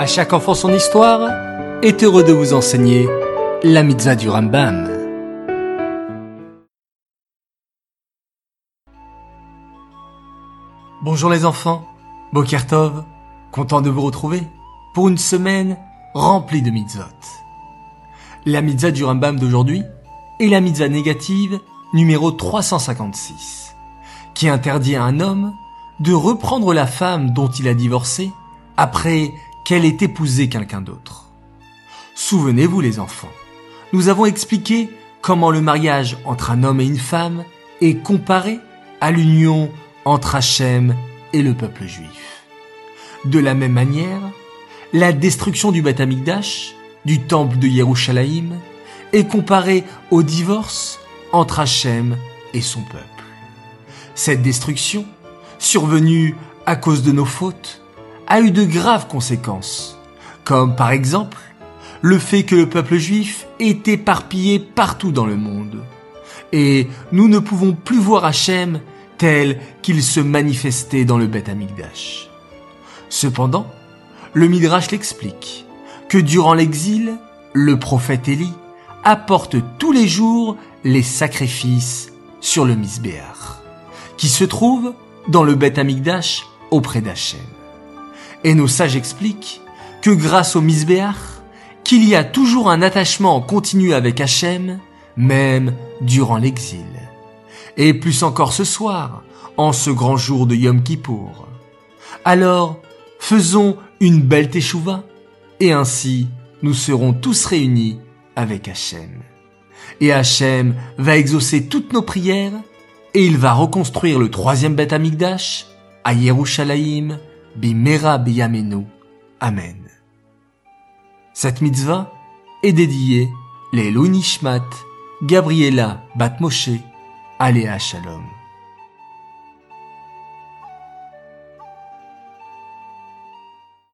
À chaque enfant son histoire est heureux de vous enseigner la mitzvah du Rambam. Bonjour les enfants, Bokertov, content de vous retrouver pour une semaine remplie de mitzvot. La mitzvah du Rambam d'aujourd'hui est la mitzvah négative numéro 356, qui interdit à un homme de reprendre la femme dont il a divorcé après qu'elle ait épousé quelqu'un d'autre. Souvenez-vous les enfants, nous avons expliqué comment le mariage entre un homme et une femme est comparé à l'union entre Hachem et le peuple juif. De la même manière, la destruction du Beth Amikdash, du temple de Yerushalayim, est comparée au divorce entre Hachem et son peuple. Cette destruction, survenue à cause de nos fautes, a eu de graves conséquences, comme par exemple le fait que le peuple juif est éparpillé partout dans le monde. Et nous ne pouvons plus voir Hachem tel qu'il se manifestait dans le Beth Amikdash. Cependant, le Midrash l'explique, que durant l'exil, le prophète Élie apporte tous les jours les sacrifices sur le Misbéar, qui se trouve dans le Beth Amikdash auprès d'Hachem. Et nos sages expliquent que grâce au Misbéar, qu'il y a toujours un attachement continu avec Hachem, même durant l'exil. Et plus encore ce soir, en ce grand jour de Yom Kippour. Alors, faisons une belle teshuva, et ainsi nous serons tous réunis avec Hachem. Et Hachem va exaucer toutes nos prières, et il va reconstruire le troisième Beth Amikdash à Yerushalayim, Bimera Biyamenu. Amen. Cette mitzvah est dédiée les Nishmat, Gabriela Bat Moshe, Aléa Shalom.